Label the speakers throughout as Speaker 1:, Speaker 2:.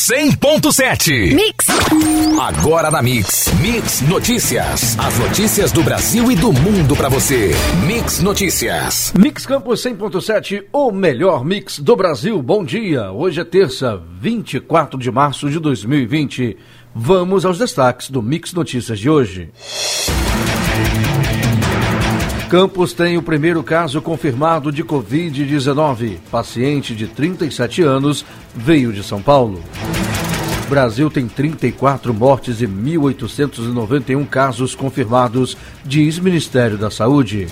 Speaker 1: 100.7.
Speaker 2: Mix.
Speaker 1: Agora na Mix. Mix Notícias. As notícias do Brasil e do mundo para você. Mix Notícias.
Speaker 3: Mix Campos 100.7, o melhor mix do Brasil. Bom dia. Hoje é terça, 24 de março de 2020. Vamos aos destaques do Mix Notícias de hoje. Campos tem o primeiro caso confirmado de Covid-19. Paciente de 37 anos veio de São Paulo. Brasil tem 34 mortes e 1.891 casos confirmados, diz Ministério da Saúde.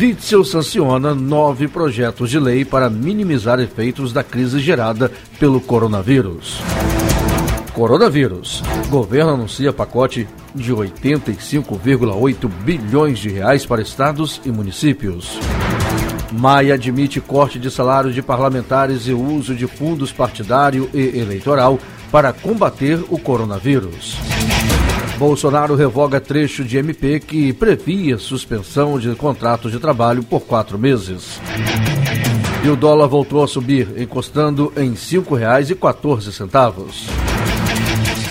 Speaker 3: Witzel sanciona nove projetos de lei para minimizar efeitos da crise gerada pelo coronavírus. Coronavírus. Governo anuncia pacote de 85,8 bilhões de reais para estados e municípios. Maia admite corte de salários de parlamentares e uso de fundos partidário e eleitoral para combater o coronavírus. Bolsonaro revoga trecho de MP que previa suspensão de contratos de trabalho por quatro meses. E o dólar voltou a subir, encostando em R$ 5,14.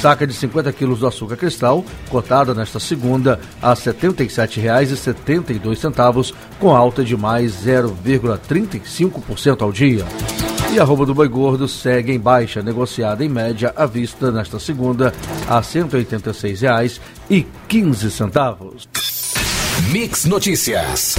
Speaker 3: Saca de 50 quilos do açúcar cristal, cotada nesta segunda a R$ 77,72, com alta de mais 0,35% ao dia. E a roupa do boi gordo segue em baixa, negociada em média à vista nesta segunda a R$ 186,15.
Speaker 1: Mix Notícias.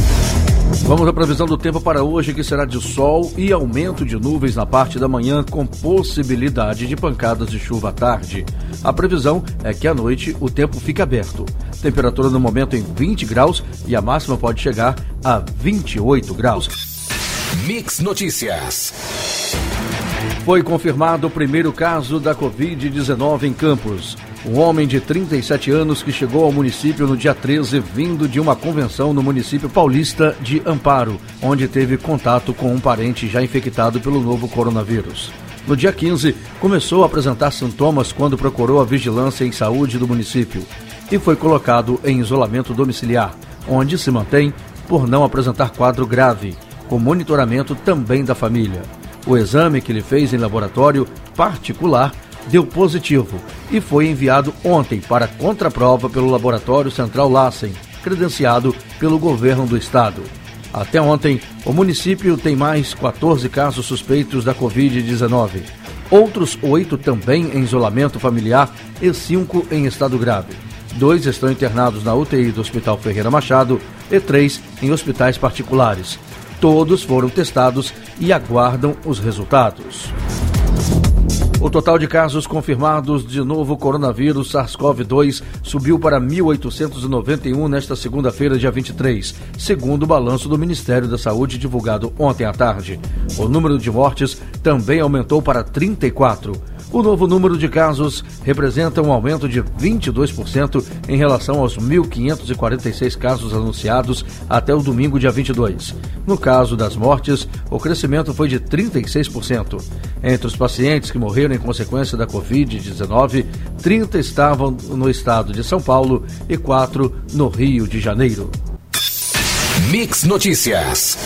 Speaker 3: Vamos à previsão do tempo para hoje, que será de sol e aumento de nuvens na parte da manhã, com possibilidade de pancadas de chuva à tarde. A previsão é que à noite o tempo fica aberto. Temperatura no momento em 20 graus e a máxima pode chegar a 28 graus.
Speaker 1: Mix Notícias.
Speaker 3: Foi confirmado o primeiro caso da Covid-19 em Campos. Um homem de 37 anos que chegou ao município no dia 13, vindo de uma convenção no município paulista de Amparo, onde teve contato com um parente já infectado pelo novo coronavírus. No dia 15, começou a apresentar sintomas quando procurou a vigilância em saúde do município e foi colocado em isolamento domiciliar, onde se mantém por não apresentar quadro grave, com monitoramento também da família. O exame que ele fez em laboratório particular deu positivo e foi enviado ontem para contraprova pelo Laboratório Central Lassen, credenciado pelo governo do estado. Até ontem, o município tem mais 14 casos suspeitos da Covid-19. Outros oito também em isolamento familiar e cinco em estado grave. Dois estão internados na UTI do Hospital Ferreira Machado e três em hospitais particulares. Todos foram testados e aguardam os resultados. O total de casos confirmados de novo coronavírus SARS-CoV-2 subiu para 1.891 nesta segunda-feira, dia 23, segundo o balanço do Ministério da Saúde divulgado ontem à tarde. O número de mortes também aumentou para 34. O novo número de casos representa um aumento de 22% em relação aos 1.546 casos anunciados até o domingo, dia 22. No caso das mortes, o crescimento foi de 36%. Entre os pacientes que morreram em consequência da Covid-19, 30 estavam no estado de São Paulo e 4 no Rio de Janeiro.
Speaker 1: Mix Notícias.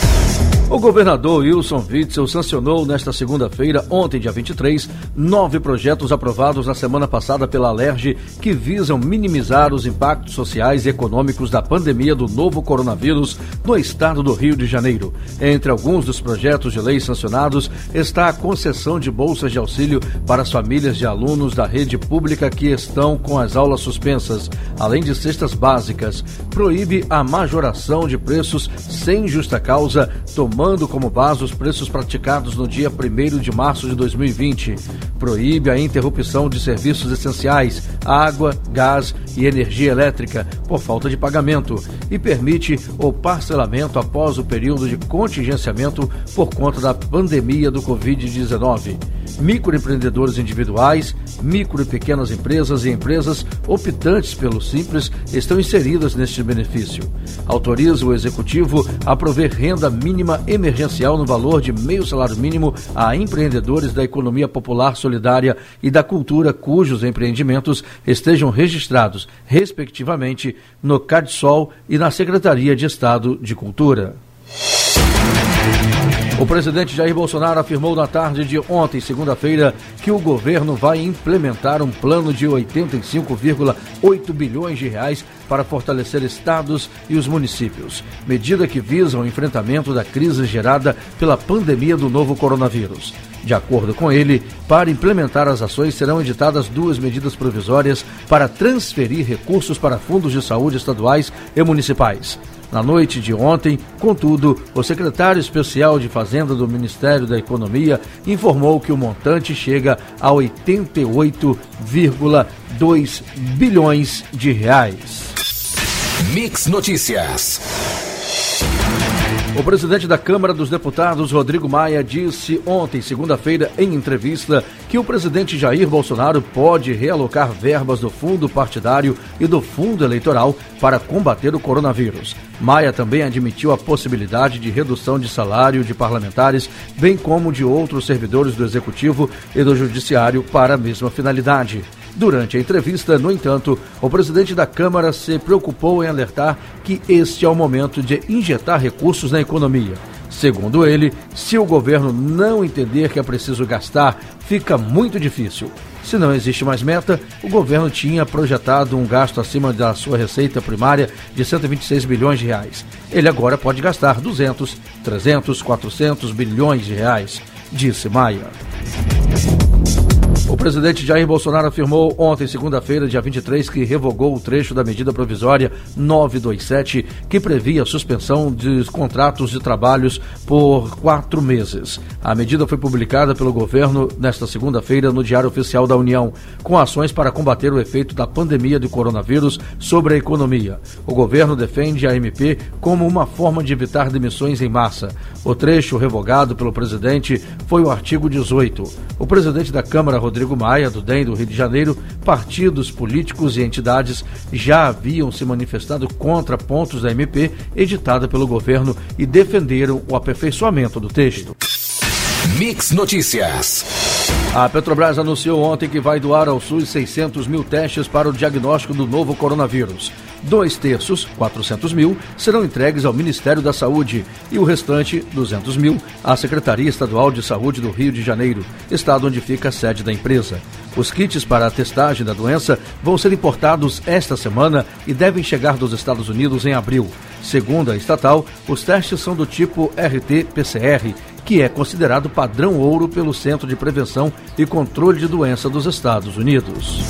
Speaker 3: O governador Wilson Witzel sancionou nesta segunda-feira, ontem, dia 23, nove projetos aprovados na semana passada pela Alerj que visam minimizar os impactos sociais e econômicos da pandemia do novo coronavírus no estado do Rio de Janeiro. Entre alguns dos projetos de lei sancionados está a concessão de bolsas de auxílio para as famílias de alunos da rede pública que estão com as aulas suspensas, além de cestas básicas. Proíbe a majoração de preços sem justa causa, tomando tomando como base os preços praticados no dia 1 de março de 2020. Proíbe a interrupção de serviços essenciais, água, gás e energia elétrica por falta de pagamento e permite o parcelamento após o período de contingenciamento por conta da pandemia do Covid-19 microempreendedores individuais, micro e pequenas empresas e empresas optantes pelo Simples estão inseridas neste benefício. Autoriza o Executivo a prover renda mínima emergencial no valor de meio salário mínimo a empreendedores da economia popular solidária e da cultura cujos empreendimentos estejam registrados, respectivamente, no CADSOL e na Secretaria de Estado de Cultura. O presidente Jair Bolsonaro afirmou na tarde de ontem, segunda-feira, que o governo vai implementar um plano de 85,8 bilhões de reais para fortalecer estados e os municípios, medida que visa o enfrentamento da crise gerada pela pandemia do novo coronavírus. De acordo com ele, para implementar as ações serão editadas duas medidas provisórias para transferir recursos para fundos de saúde estaduais e municipais. Na noite de ontem, contudo, o secretário especial de Fazenda do Ministério da Economia informou que o montante chega a 88,2 bilhões de reais.
Speaker 1: Mix Notícias.
Speaker 3: O presidente da Câmara dos Deputados, Rodrigo Maia, disse ontem, segunda-feira, em entrevista, que o presidente Jair Bolsonaro pode realocar verbas do fundo partidário e do fundo eleitoral para combater o coronavírus. Maia também admitiu a possibilidade de redução de salário de parlamentares, bem como de outros servidores do Executivo e do Judiciário para a mesma finalidade. Durante a entrevista, no entanto, o presidente da Câmara se preocupou em alertar que este é o momento de injetar recursos na economia. Segundo ele, se o governo não entender que é preciso gastar, fica muito difícil. Se não existe mais meta, o governo tinha projetado um gasto acima da sua receita primária de 126 bilhões de reais. Ele agora pode gastar 200, 300, 400 bilhões de reais, disse Maia. O presidente Jair Bolsonaro afirmou ontem, segunda-feira, dia 23, que revogou o trecho da medida provisória 927, que previa a suspensão dos contratos de trabalhos por quatro meses. A medida foi publicada pelo governo nesta segunda-feira no Diário Oficial da União, com ações para combater o efeito da pandemia do coronavírus sobre a economia. O governo defende a MP como uma forma de evitar demissões em massa. O trecho revogado pelo presidente foi o artigo 18. O presidente da Câmara, Rodrigo Rodrigo Maia, do DEM do Rio de Janeiro, partidos políticos e entidades já haviam se manifestado contra pontos da MP editada pelo governo e defenderam o aperfeiçoamento do texto.
Speaker 1: Mix Notícias.
Speaker 3: A Petrobras anunciou ontem que vai doar ao SUS 600 mil testes para o diagnóstico do novo coronavírus. Dois terços, 400 mil, serão entregues ao Ministério da Saúde e o restante, 200 mil, à Secretaria Estadual de Saúde do Rio de Janeiro, estado onde fica a sede da empresa. Os kits para a testagem da doença vão ser importados esta semana e devem chegar dos Estados Unidos em abril. Segundo a estatal, os testes são do tipo RT-PCR, que é considerado padrão ouro pelo Centro de Prevenção e Controle de Doença dos Estados Unidos.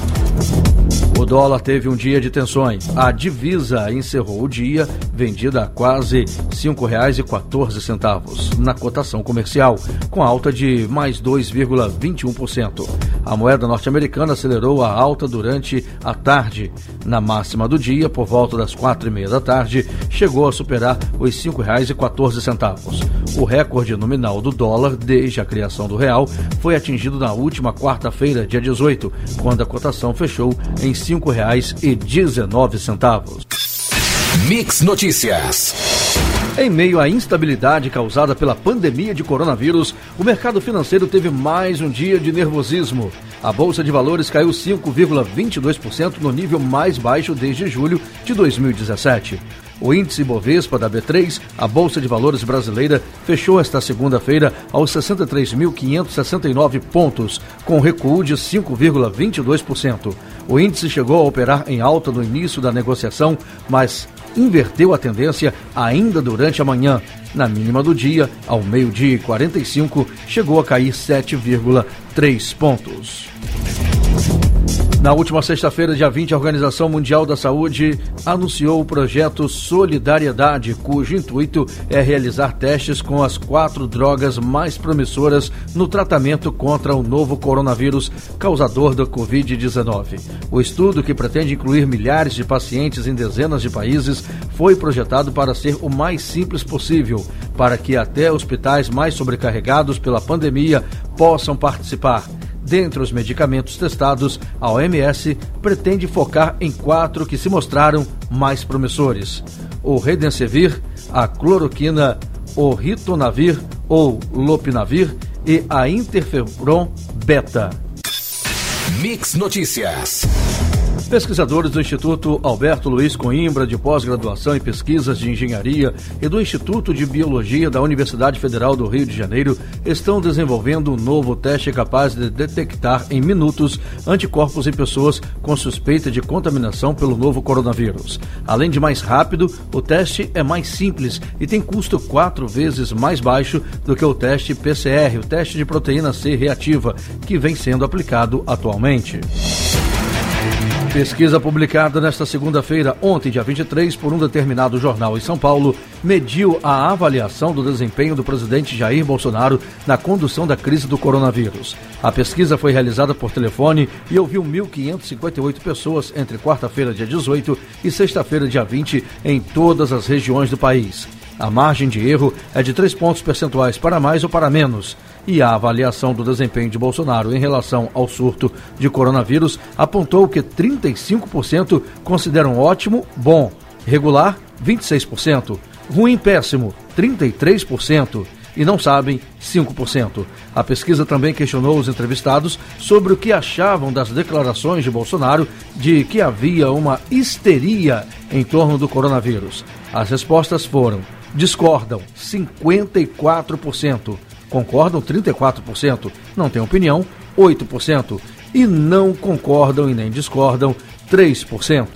Speaker 3: O dólar teve um dia de tensões. A divisa encerrou o dia vendida a quase R$ 5,14 na cotação comercial, com alta de mais 2,21%. A moeda norte-americana acelerou a alta durante a tarde. Na máxima do dia, por volta das quatro e meia da tarde, chegou a superar os R$ 5,14. O recorde nominal do dólar desde a criação do real foi atingido na última quarta-feira, dia 18, quando a cotação fechou em R$ 5,19.
Speaker 1: Mix Notícias.
Speaker 3: Em meio à instabilidade causada pela pandemia de coronavírus, o mercado financeiro teve mais um dia de nervosismo. A bolsa de valores caiu 5,22% no nível mais baixo desde julho de 2017. O índice Bovespa da B3, a Bolsa de Valores brasileira, fechou esta segunda-feira aos 63.569 pontos, com recuo de 5,22%. O índice chegou a operar em alta no início da negociação, mas inverteu a tendência ainda durante a manhã. Na mínima do dia, ao meio-dia e 45, chegou a cair 7,3 pontos. Na última sexta-feira, dia 20, a Organização Mundial da Saúde anunciou o projeto Solidariedade, cujo intuito é realizar testes com as quatro drogas mais promissoras no tratamento contra o novo coronavírus causador da Covid-19. O estudo, que pretende incluir milhares de pacientes em dezenas de países, foi projetado para ser o mais simples possível, para que até hospitais mais sobrecarregados pela pandemia possam participar. Dentre os medicamentos testados, a OMS pretende focar em quatro que se mostraram mais promissores: o Redensevir, a cloroquina, o ritonavir ou lopinavir e a interferon beta.
Speaker 1: Mix Notícias.
Speaker 3: Pesquisadores do Instituto Alberto Luiz Coimbra, de pós-graduação em pesquisas de engenharia, e do Instituto de Biologia da Universidade Federal do Rio de Janeiro estão desenvolvendo um novo teste capaz de detectar em minutos anticorpos em pessoas com suspeita de contaminação pelo novo coronavírus. Além de mais rápido, o teste é mais simples e tem custo quatro vezes mais baixo do que o teste PCR, o teste de proteína C reativa, que vem sendo aplicado atualmente. Pesquisa publicada nesta segunda-feira, ontem, dia 23, por um determinado jornal em São Paulo, mediu a avaliação do desempenho do presidente Jair Bolsonaro na condução da crise do coronavírus. A pesquisa foi realizada por telefone e ouviu 1.558 pessoas entre quarta-feira, dia 18, e sexta-feira, dia 20, em todas as regiões do país. A margem de erro é de 3 pontos percentuais para mais ou para menos e a avaliação do desempenho de Bolsonaro em relação ao surto de coronavírus apontou que 35% consideram ótimo, bom, regular, 26%, ruim, péssimo, 33% e não sabem 5%. A pesquisa também questionou os entrevistados sobre o que achavam das declarações de Bolsonaro de que havia uma histeria em torno do coronavírus. As respostas foram: discordam 54%, concordam 34%, não têm opinião 8% e não concordam e nem discordam 3%.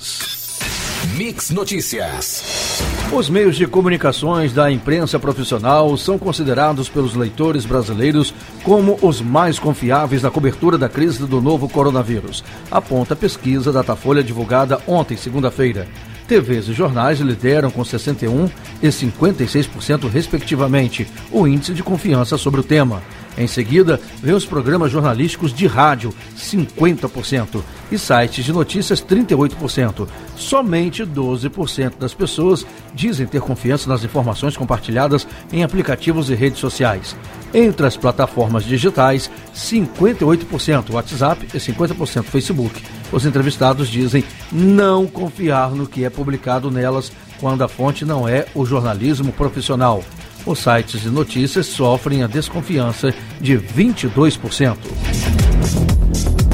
Speaker 1: Mix Notícias.
Speaker 3: Os meios de comunicações da imprensa profissional são considerados pelos leitores brasileiros como os mais confiáveis na cobertura da crise do novo coronavírus, aponta a pesquisa Datafolha divulgada ontem, segunda-feira. TVs e jornais lideram com 61% e 56%, respectivamente, o índice de confiança sobre o tema. Em seguida, vem os programas jornalísticos de rádio, 50%, e sites de notícias, 38%. Somente 12% das pessoas dizem ter confiança nas informações compartilhadas em aplicativos e redes sociais. Entre as plataformas digitais, 58% WhatsApp e 50% Facebook. Os entrevistados dizem não confiar no que é publicado nelas quando a fonte não é o jornalismo profissional os sites de notícias sofrem a desconfiança de 22%.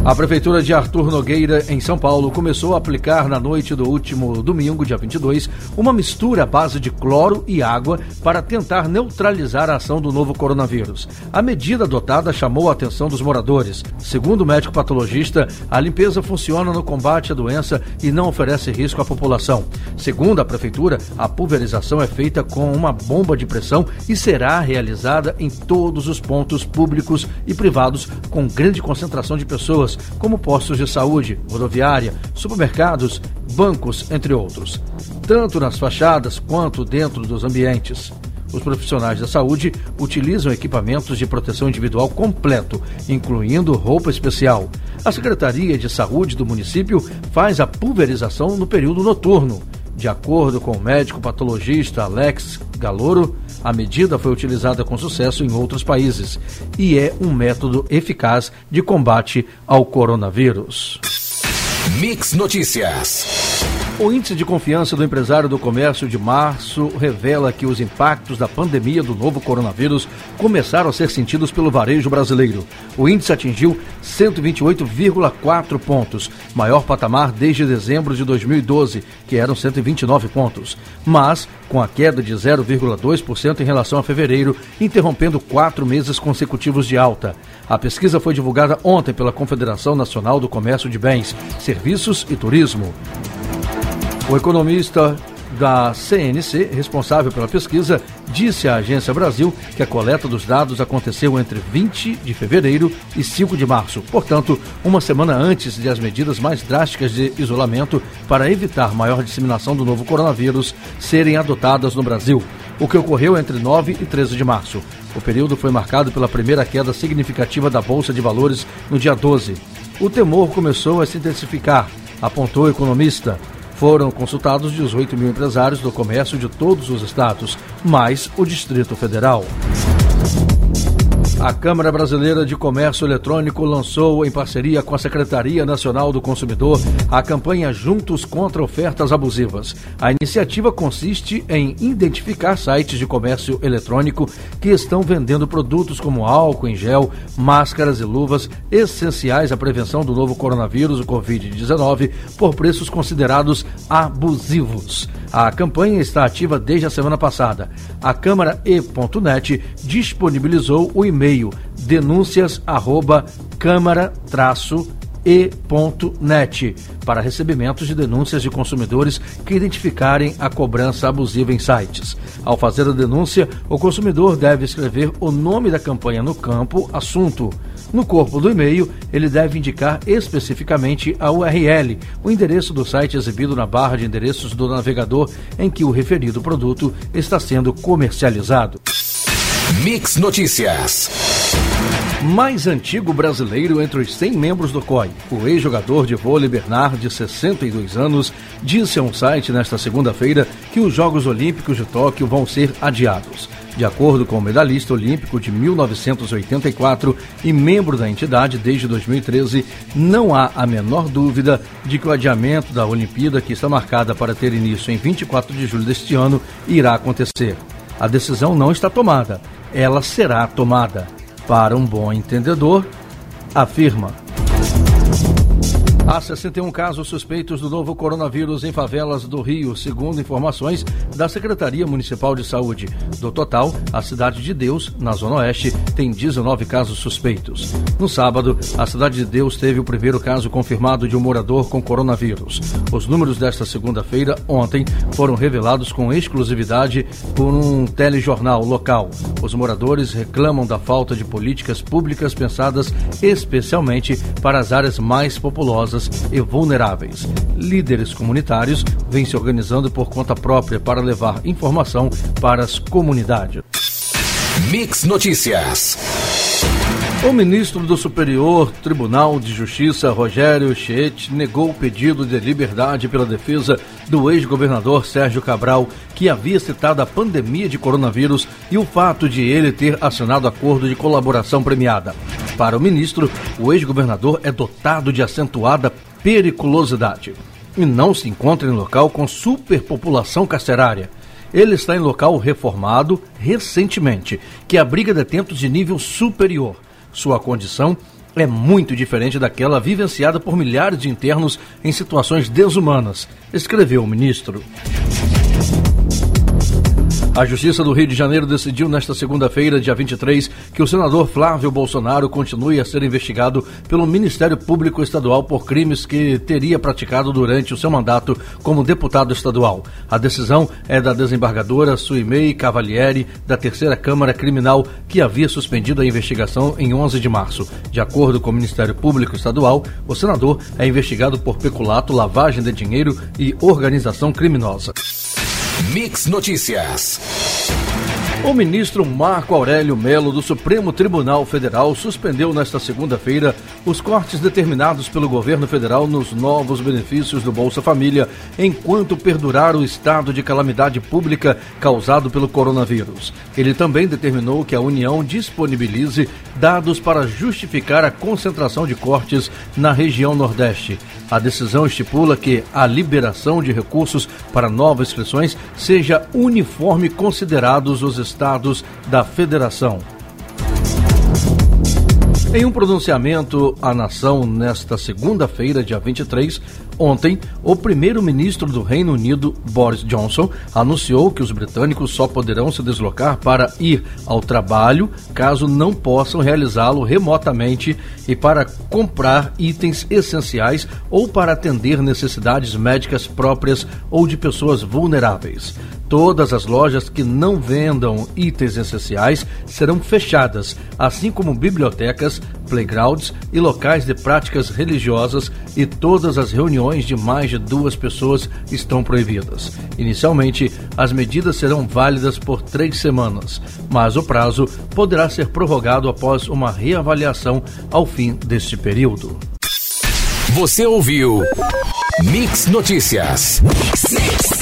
Speaker 3: A Prefeitura de Arthur Nogueira, em São Paulo, começou a aplicar na noite do último domingo, dia 22, uma mistura à base de cloro e água para tentar neutralizar a ação do novo coronavírus. A medida adotada chamou a atenção dos moradores. Segundo o médico patologista, a limpeza funciona no combate à doença e não oferece risco à população. Segundo a Prefeitura, a pulverização é feita com uma bomba de pressão e será realizada em todos os pontos públicos e privados com grande concentração de pessoas como postos de saúde, rodoviária, supermercados, bancos, entre outros, tanto nas fachadas quanto dentro dos ambientes. Os profissionais da saúde utilizam equipamentos de proteção individual completo, incluindo roupa especial. A Secretaria de Saúde do município faz a pulverização no período noturno. De acordo com o médico patologista Alex Galoro, a medida foi utilizada com sucesso em outros países e é um método eficaz de combate ao coronavírus.
Speaker 1: Mix Notícias.
Speaker 3: O índice de confiança do empresário do comércio de março revela que os impactos da pandemia do novo coronavírus começaram a ser sentidos pelo varejo brasileiro. O índice atingiu 128,4 pontos, maior patamar desde dezembro de 2012, que eram 129 pontos. Mas, com a queda de 0,2% em relação a fevereiro, interrompendo quatro meses consecutivos de alta. A pesquisa foi divulgada ontem pela Confederação Nacional do Comércio de Bens, Serviços e Turismo. O economista da CNC, responsável pela pesquisa, disse à Agência Brasil que a coleta dos dados aconteceu entre 20 de fevereiro e 5 de março, portanto, uma semana antes de as medidas mais drásticas de isolamento para evitar maior disseminação do novo coronavírus serem adotadas no Brasil, o que ocorreu entre 9 e 13 de março. O período foi marcado pela primeira queda significativa da Bolsa de Valores no dia 12. O temor começou a se intensificar, apontou o economista. Foram consultados 18 mil empresários do comércio de todos os estados, mais o Distrito Federal. A Câmara Brasileira de Comércio Eletrônico lançou, em parceria com a Secretaria Nacional do Consumidor, a campanha Juntos contra Ofertas Abusivas. A iniciativa consiste em identificar sites de comércio eletrônico que estão vendendo produtos como álcool em gel, máscaras e luvas essenciais à prevenção do novo coronavírus, o Covid-19, por preços considerados abusivos. A campanha está ativa desde a semana passada. A Câmara E.net disponibilizou o e-mail denúncias@câmara-e.net para recebimentos de denúncias de consumidores que identificarem a cobrança abusiva em sites. Ao fazer a denúncia, o consumidor deve escrever o nome da campanha no campo assunto. No corpo do e-mail, ele deve indicar especificamente a URL, o endereço do site exibido na barra de endereços do navegador em que o referido produto está sendo comercializado.
Speaker 1: Mix Notícias.
Speaker 3: Mais antigo brasileiro entre os 100 membros do COI, o ex-jogador de vôlei Bernard, de 62 anos, disse a um site nesta segunda-feira que os Jogos Olímpicos de Tóquio vão ser adiados. De acordo com o medalhista olímpico de 1984 e membro da entidade desde 2013, não há a menor dúvida de que o adiamento da Olimpíada, que está marcada para ter início em 24 de julho deste ano, irá acontecer. A decisão não está tomada, ela será tomada. Para um bom entendedor, afirma. Há 61 casos suspeitos do novo coronavírus em favelas do Rio, segundo informações da Secretaria Municipal de Saúde. Do total, a Cidade de Deus, na Zona Oeste, tem 19 casos suspeitos. No sábado, a Cidade de Deus teve o primeiro caso confirmado de um morador com coronavírus. Os números desta segunda-feira, ontem, foram revelados com exclusividade por um telejornal local. Os moradores reclamam da falta de políticas públicas pensadas especialmente para as áreas mais populosas e vulneráveis. Líderes comunitários vêm se organizando por conta própria para levar informação para as comunidades.
Speaker 1: Mix Notícias.
Speaker 3: O ministro do Superior Tribunal de Justiça, Rogério Chiet, negou o pedido de liberdade pela defesa do ex-governador Sérgio Cabral, que havia citado a pandemia de coronavírus e o fato de ele ter assinado acordo de colaboração premiada. Para o ministro, o ex-governador é dotado de acentuada periculosidade e não se encontra em local com superpopulação carcerária. Ele está em local reformado recentemente, que abriga detentos de nível superior sua condição é muito diferente daquela vivenciada por milhares de internos em situações desumanas, escreveu o ministro. A Justiça do Rio de Janeiro decidiu nesta segunda-feira, dia 23, que o senador Flávio Bolsonaro continue a ser investigado pelo Ministério Público Estadual por crimes que teria praticado durante o seu mandato como deputado estadual. A decisão é da desembargadora Suimei Cavalieri, da Terceira Câmara Criminal, que havia suspendido a investigação em 11 de março. De acordo com o Ministério Público Estadual, o senador é investigado por peculato, lavagem de dinheiro e organização criminosa.
Speaker 1: Mix Notícias.
Speaker 3: O ministro Marco Aurélio Melo do Supremo Tribunal Federal suspendeu nesta segunda-feira os cortes determinados pelo governo federal nos novos benefícios do Bolsa Família, enquanto perdurar o estado de calamidade pública causado pelo coronavírus. Ele também determinou que a União disponibilize dados para justificar a concentração de cortes na região Nordeste. A decisão estipula que a liberação de recursos para novas inscrições seja uniforme considerados os estados da federação. Em um pronunciamento à nação nesta segunda-feira, dia 23, ontem, o primeiro-ministro do Reino Unido, Boris Johnson, anunciou que os britânicos só poderão se deslocar para ir ao trabalho caso não possam realizá-lo remotamente e para comprar itens essenciais ou para atender necessidades médicas próprias ou de pessoas vulneráveis. Todas as lojas que não vendam itens essenciais serão fechadas, assim como bibliotecas, playgrounds e locais de práticas religiosas e todas as reuniões de mais de duas pessoas estão proibidas. Inicialmente, as medidas serão válidas por três semanas, mas o prazo poderá ser prorrogado após uma reavaliação ao fim deste período.
Speaker 1: Você ouviu Mix Notícias. Mix, mix.